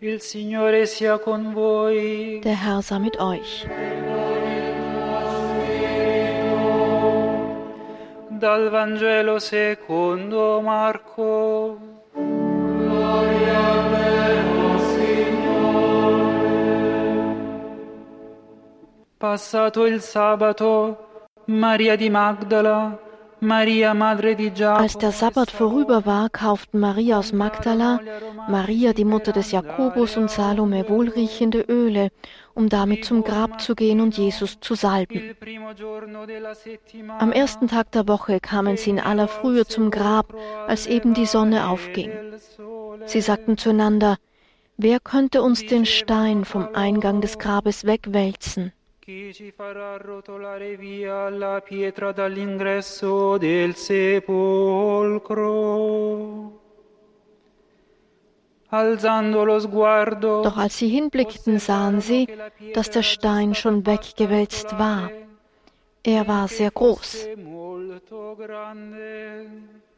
Il Signore sia con voi. Der Herr sei mit euch. Dal Vangelo secondo Marco. Passato il sabato, Maria di Magdala, Als der Sabbat vorüber war, kauften Maria aus Magdala, Maria die Mutter des Jakobus und Salome wohlriechende Öle, um damit zum Grab zu gehen und Jesus zu salben. Am ersten Tag der Woche kamen sie in aller Frühe zum Grab, als eben die Sonne aufging. Sie sagten zueinander, wer könnte uns den Stein vom Eingang des Grabes wegwälzen? Ci farà rotolare via la pietra dall'ingresso del sepolcro? Alzando lo sguardo, Doch als sie hinblickten, sahen sie, dass der Stein schon weggewälzt war. Er war sehr groß. molto grande. Entrate nel sepolcro,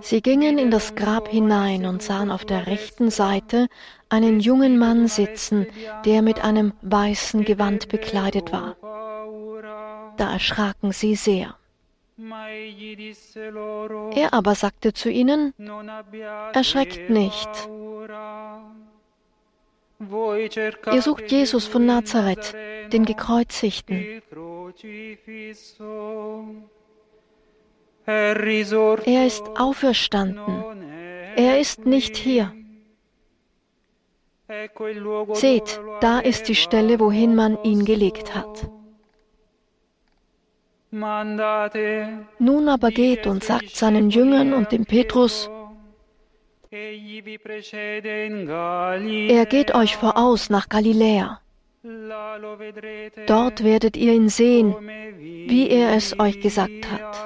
Sie gingen in das Grab hinein und sahen auf der rechten Seite einen jungen Mann sitzen, der mit einem weißen Gewand bekleidet war. Da erschraken sie sehr. Er aber sagte zu ihnen, Erschreckt nicht. ihr sucht Jesus von Nazareth, den Gekreuzigten. il crocifisso. È risorto, Er ist auferstanden. Er ist nicht hier. Seht, da ist die Stelle, wohin man ihn gelegt hat. Nun aber geht und sagt seinen Jüngern und dem Petrus, er geht euch voraus nach Galiläa. Dort werdet ihr ihn sehen, wie er es euch gesagt hat.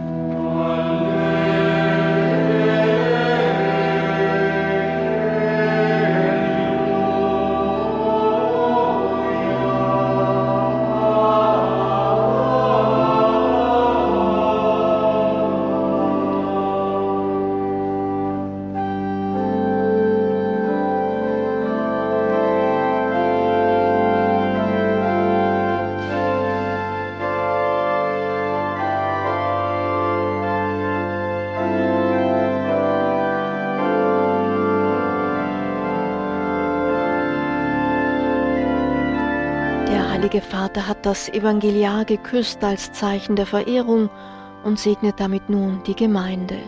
Vater hat das Evangeliar geküsst als Zeichen der Verehrung und segnet damit nun die Gemeinde.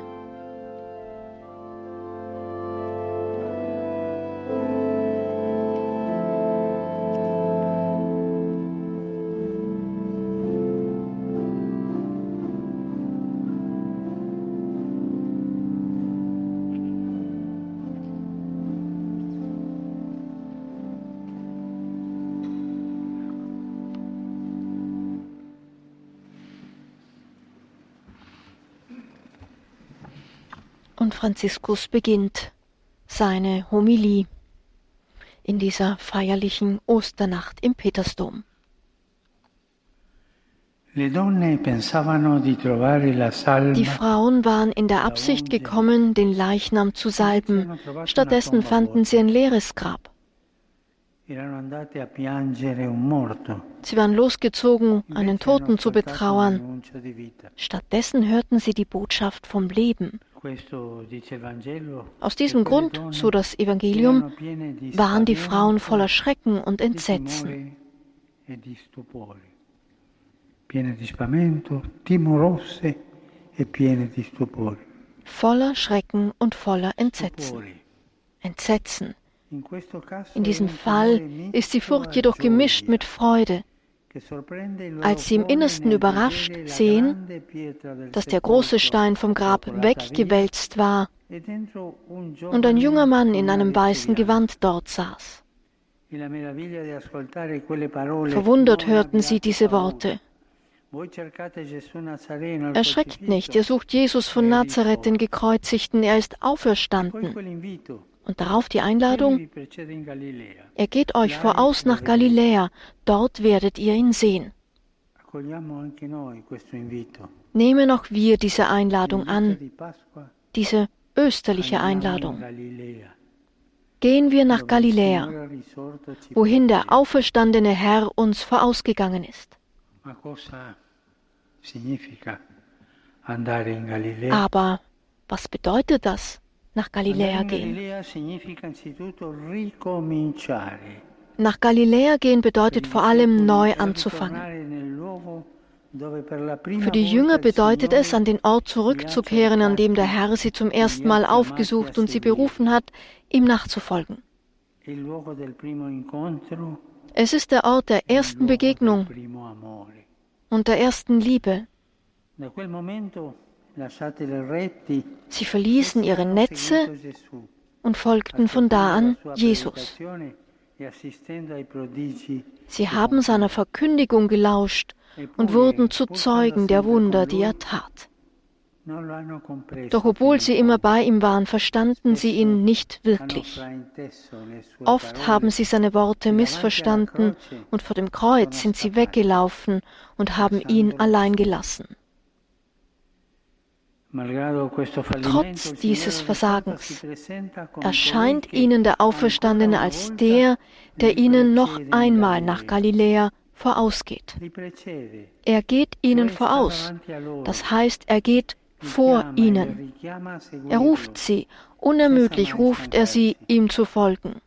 Franziskus beginnt seine Homilie in dieser feierlichen Osternacht im Petersdom. Die Frauen waren in der Absicht gekommen, den Leichnam zu salben. Stattdessen fanden sie ein leeres Grab. Sie waren losgezogen, einen Toten zu betrauern. Stattdessen hörten sie die Botschaft vom Leben. Aus diesem Grund, so das Evangelium, waren die Frauen voller Schrecken und Entsetzen. e e. Voller Schrecken und voller Entsetzen. Entsetzen. In diesem Fall ist die Furcht jedoch gemischt mit Freude, als sie im Innersten überrascht sehen, dass der große Stein vom Grab weggewälzt war und ein junger Mann in einem weißen Gewand dort saß. Verwundert "Non hörten sie diese paura", Worte. Erschreckt nicht, ihr sucht Jesus von Nazareth, den Gekreuzigten, er ist auferstanden. Und darauf die Einladung, er geht euch voraus nach Galiläa, dort werdet ihr ihn sehen. Nehmen auch wir diese Einladung an, diese österliche Einladung. Gehen wir nach Galiläa, wohin der auferstandene Herr uns vorausgegangen ist. Aber was bedeutet das, nach Galiläa gehen? Nach Galiläa gehen bedeutet vor allem neu anzufangen. Für die Jünger bedeutet es, an den Ort zurückzukehren, an dem der Herr sie zum ersten Mal aufgesucht und sie berufen hat, ihm nachzufolgen. Es ist der Ort der ersten Begegnung und der ersten Liebe. Sie verließen ihre Netze und folgten von da an Jesus. Sie haben seiner Verkündigung gelauscht und wurden zu Zeugen der Wunder, die er tat. Doch obwohl sie immer bei ihm waren, verstanden sie ihn nicht wirklich. Oft haben sie seine Worte missverstanden und vor dem Kreuz sind sie weggelaufen und haben ihn allein gelassen. Trotz dieses Versagens erscheint ihnen der Auferstandene als der, der ihnen noch einmal nach Galiläa vorausgeht. Er geht ihnen voraus, das heißt, er geht vor ihnen. Er ruft sie, unermüdlich ruft er sie, ihm zu folgen.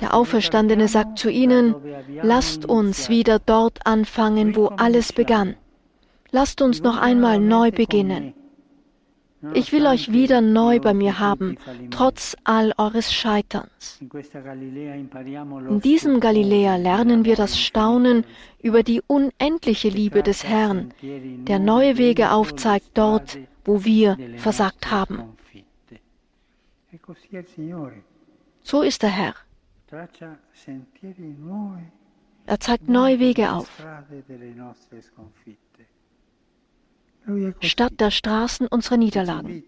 Der Auferstandene sagt zu ihnen, lasst uns wieder dort anfangen, wo alles begann. Lasst uns noch einmal neu beginnen. Ich will euch wieder neu bei mir haben, trotz all eures Scheiterns. In diesem Galiläa lernen wir das Staunen über die unendliche Liebe des Herrn, der neue Wege aufzeigt dort, wo wir versagt haben. So ist der Herr. Er zeigt neue Wege auf statt der Straßen unserer Niederlagen.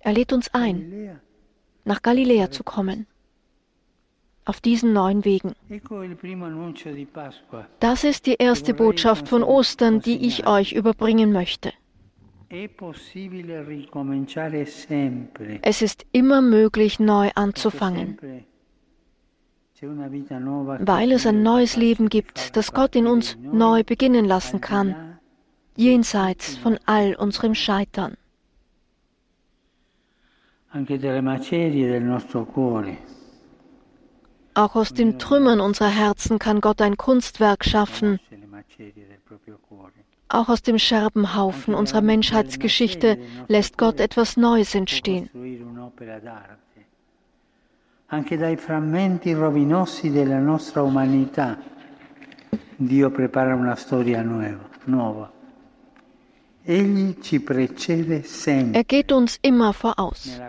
Er lädt uns ein, nach Galiläa zu kommen, auf diesen neuen Wegen. Das ist die erste Botschaft von Ostern, die ich euch überbringen möchte. Es ist immer möglich, neu anzufangen, weil es ein neues Leben gibt, das Gott in uns neu beginnen lassen kann jenseits von all unserem Scheitern. Auch aus den Trümmern unserer Herzen kann Gott ein Kunstwerk schaffen. Auch aus dem Scherbenhaufen unserer Menschheitsgeschichte lässt Gott etwas Neues entstehen. Anche dai frammenti rovinosi della nostra umanità Dio prepara una storia nuova. Er geht uns immer voraus.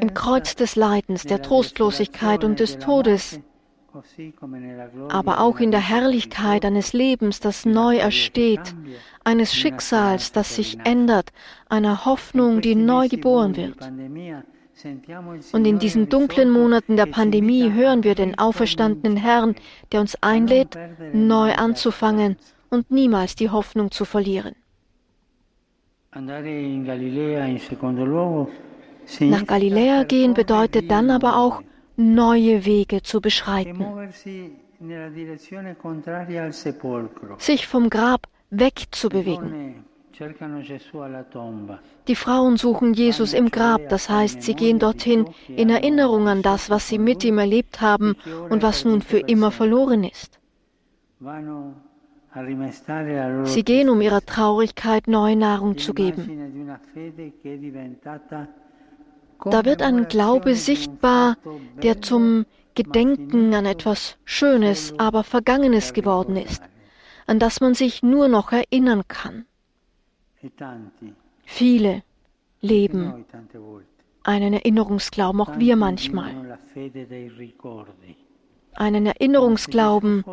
Im Kreuz des Leidens, der Trostlosigkeit und des Todes, aber auch in der Herrlichkeit eines Lebens, das neu ersteht, eines Schicksals, das sich ändert, einer Hoffnung, die neu geboren wird. Und in diesen dunklen Monaten der Pandemie hören wir den auferstandenen Herrn, der uns einlädt, neu anzufangen und niemals die Hoffnung zu verlieren. Nach Galiläa gehen bedeutet dann aber auch, neue Wege zu beschreiten. Sich vom Grab wegzubewegen. Die Frauen suchen Jesus im Grab, das heißt, sie gehen dorthin in Erinnerung an das, was sie mit ihm erlebt haben und was nun für immer verloren ist. Sie gehen, um ihrer Traurigkeit neue Nahrung zu geben. Da wird ein Glaube sichtbar, der zum Gedenken an etwas Schönes, aber Vergangenes geworden ist, an das man sich nur noch erinnern kann. Viele leben einen Erinnerungsglauben, auch wir manchmal. Einen Erinnerungsglauben,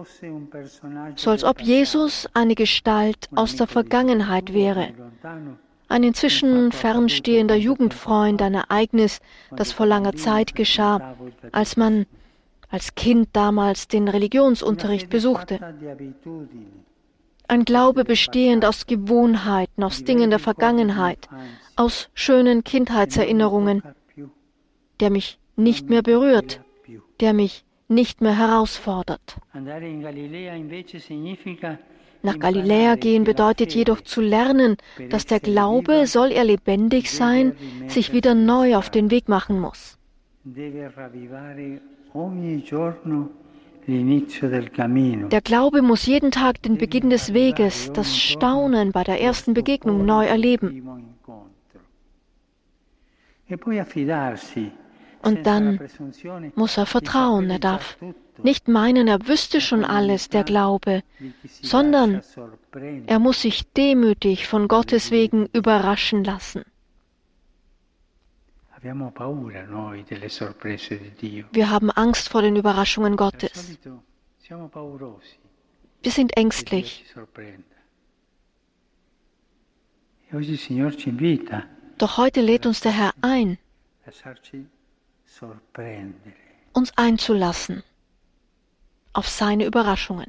so als ob Jesus eine Gestalt aus der Vergangenheit wäre, ein inzwischen fernstehender Jugendfreund, ein Ereignis, das vor langer Zeit geschah, als man als Kind damals den Religionsunterricht besuchte. Ein Glaube bestehend aus Gewohnheiten, aus Dingen der Vergangenheit, aus schönen Kindheitserinnerungen, der mich nicht mehr berührt, der mich nicht mehr herausfordert. Nach Galiläa gehen bedeutet jedoch zu lernen, dass der Glaube, soll er lebendig sein, sich wieder neu auf den Weg machen muss. Der Glaube muss jeden Tag den Beginn des Weges, das Staunen bei der ersten Begegnung neu erleben. Und dann muss er vertrauen, er darf nicht meinen, er wüsste schon alles, der Glaube, sondern er muss sich demütig von Gottes wegen überraschen lassen. Wir haben Angst vor den Überraschungen Gottes. Wir sind ängstlich. Doch heute lädt uns der Herr ein, uns einzulassen auf seine Überraschungen.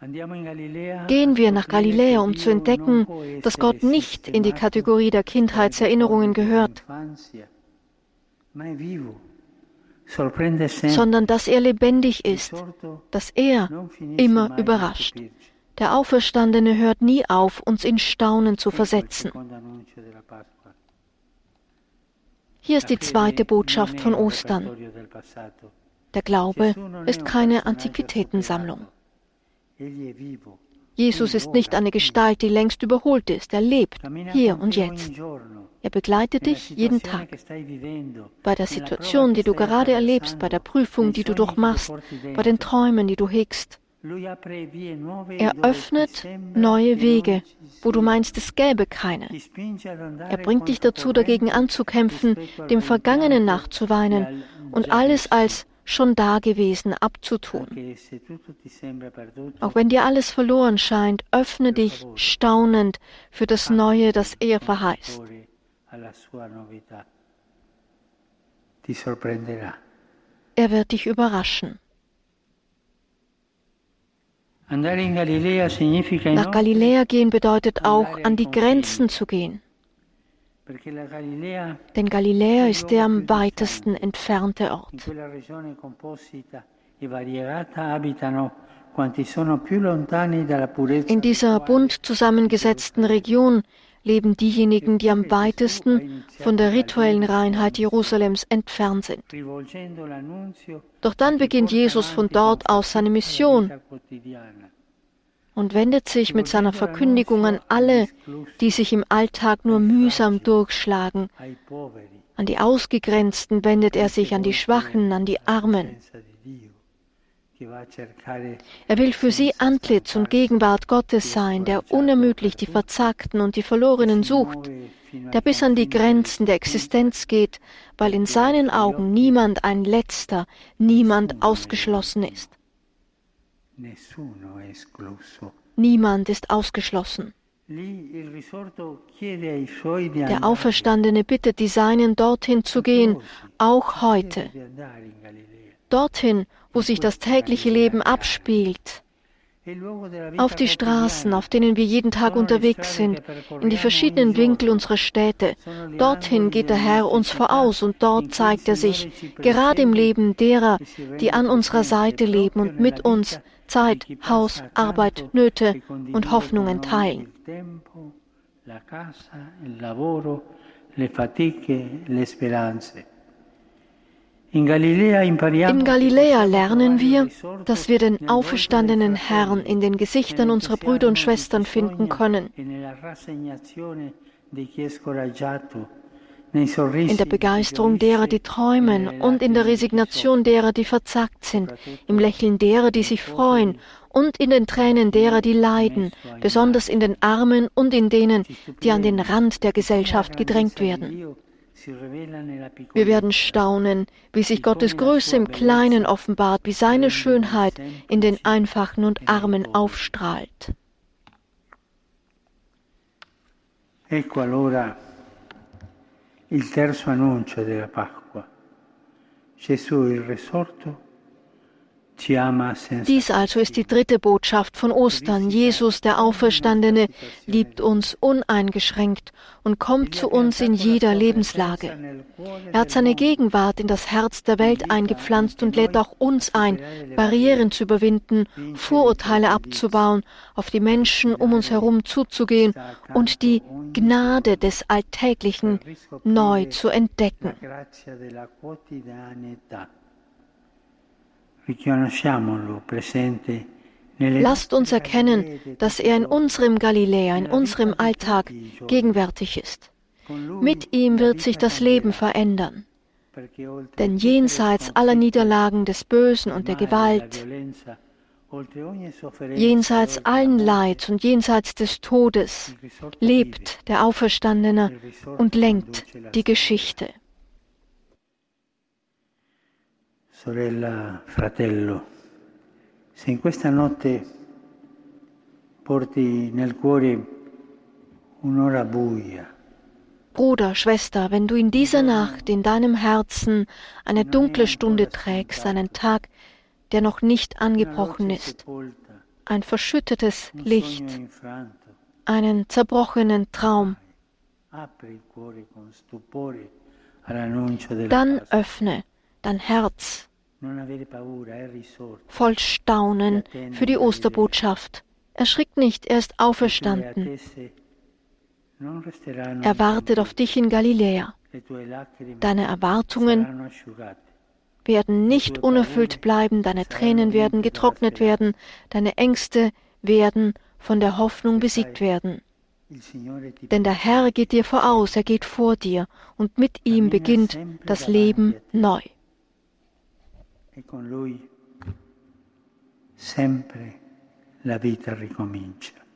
Gehen wir nach Galiläa, um zu entdecken, dass Gott nicht in die Kategorie der Kindheitserinnerungen gehört, sondern dass er lebendig ist, dass er immer überrascht. Der Auferstandene hört nie auf, uns in Staunen zu versetzen. Hier ist die zweite Botschaft von Ostern. Der Glaube ist keine Antiquitätensammlung. Jesus ist nicht eine Gestalt, die längst überholt ist. Er lebt hier und jetzt. Er begleitet dich jeden Tag. Bei der Situation, die du gerade erlebst, bei der Prüfung, die du durchmachst, bei den Träumen, die du hegst. Er öffnet neue Wege, wo du meinst, es gäbe keine. Er bringt dich dazu, dagegen anzukämpfen, dem Vergangenen nachzuweinen und alles als schon dagewesen abzutun. Auch wenn dir alles verloren scheint, öffne dich staunend für das Neue, das er verheißt. Er wird dich überraschen. Nach Galiläa gehen bedeutet auch, an die Grenzen zu gehen. Denn Galiläa ist der am weitesten entfernte Ort. In dieser bunt zusammengesetzten Region leben diejenigen, die am weitesten von der rituellen Reinheit Jerusalems entfernt sind. Doch dann beginnt Jesus von dort aus seine Mission und wendet sich mit seiner Verkündigung an alle, die sich im Alltag nur mühsam durchschlagen. An die Ausgegrenzten wendet er sich, an die Schwachen, an die Armen. Er will für sie Antlitz und Gegenwart Gottes sein, der unermüdlich die Verzagten und die Verlorenen sucht, der bis an die Grenzen der Existenz geht, weil in seinen Augen niemand ein Letzter, niemand ausgeschlossen ist. Niemand ist ausgeschlossen. Der Auferstandene bittet die Seinen, dorthin zu gehen, auch heute. Dorthin, wo sich das tägliche Leben abspielt. Auf die Straßen, auf denen wir jeden Tag unterwegs sind, in die verschiedenen Winkel unserer Städte. Dorthin geht der Herr uns voraus und dort zeigt er sich, gerade im Leben derer, die an unserer Seite leben und mit uns Zeit, Haus, Arbeit, Nöte und Hoffnungen teilen. In Galiläa lernen wir, dass wir den auferstandenen Herrn in den Gesichtern unserer Brüder und Schwestern finden können. In der Begeisterung derer, die träumen und in der Resignation derer, die verzagt sind, im Lächeln derer, die sich freuen und in den Tränen derer, die leiden, besonders in den Armen und in denen, die an den Rand der Gesellschaft gedrängt werden. Wir werden staunen, wie sich Gottes Größe im Kleinen offenbart, wie seine Schönheit in den Einfachen und Armen aufstrahlt. Ecco allora il terzo annuncio della Pasqua. Gesù il risorto Dies also ist die dritte Botschaft von Ostern. Jesus, der Auferstandene, liebt uns uneingeschränkt und kommt zu uns in jeder Lebenslage. Er hat seine Gegenwart in das Herz der Welt eingepflanzt und lädt auch uns ein, Barrieren zu überwinden, Vorurteile abzubauen, auf die Menschen um uns herum zuzugehen und die Gnade des Alltäglichen neu zu entdecken. Lasst uns erkennen, dass er in unserem Galiläa, in unserem Alltag gegenwärtig ist. Mit ihm wird sich das Leben verändern. Denn jenseits aller Niederlagen des Bösen und der Gewalt, jenseits allen Leids und jenseits des Todes, lebt der Auferstandene und lenkt die Geschichte. Sorella, fratello, se in questa notte porti nel cuore un'ora buia, Bruder, Schwester, wenn du in dieser Nacht in deinem Herzen eine dunkle Stunde trägst, einen Tag, der noch nicht angebrochen ist, ein verschüttetes Licht, einen zerbrochenen Traum, dann öffne dein Herz voll Staunen für die Osterbotschaft. Erschrick nicht, er ist auferstanden. Er wartet auf dich in Galiläa. Deine Erwartungen werden nicht unerfüllt bleiben, deine Tränen werden getrocknet werden, deine Ängste werden von der Hoffnung besiegt werden. Denn der Herr geht dir voraus, er geht vor dir, und mit ihm beginnt das Leben neu e con lui sempre la vita ricomincia.